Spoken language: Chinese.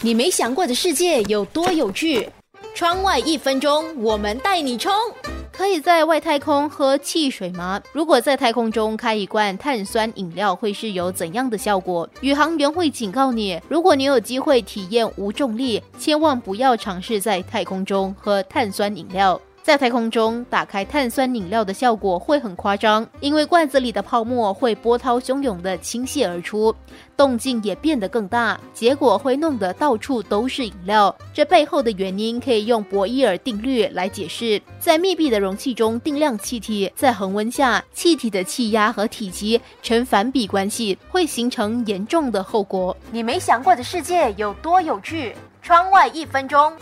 你没想过的世界有多有趣？窗外一分钟，我们带你冲！可以在外太空喝汽水吗？如果在太空中开一罐碳酸饮料，会是有怎样的效果？宇航员会警告你，如果你有机会体验无重力，千万不要尝试在太空中喝碳酸饮料。在太空中打开碳酸饮料的效果会很夸张，因为罐子里的泡沫会波涛汹涌地倾泻而出，动静也变得更大，结果会弄得到处都是饮料。这背后的原因可以用博伊尔定律来解释：在密闭的容器中定量气体，在恒温下，气体的气压和体积成反比关系，会形成严重的后果。你没想过的世界有多有趣？窗外一分钟。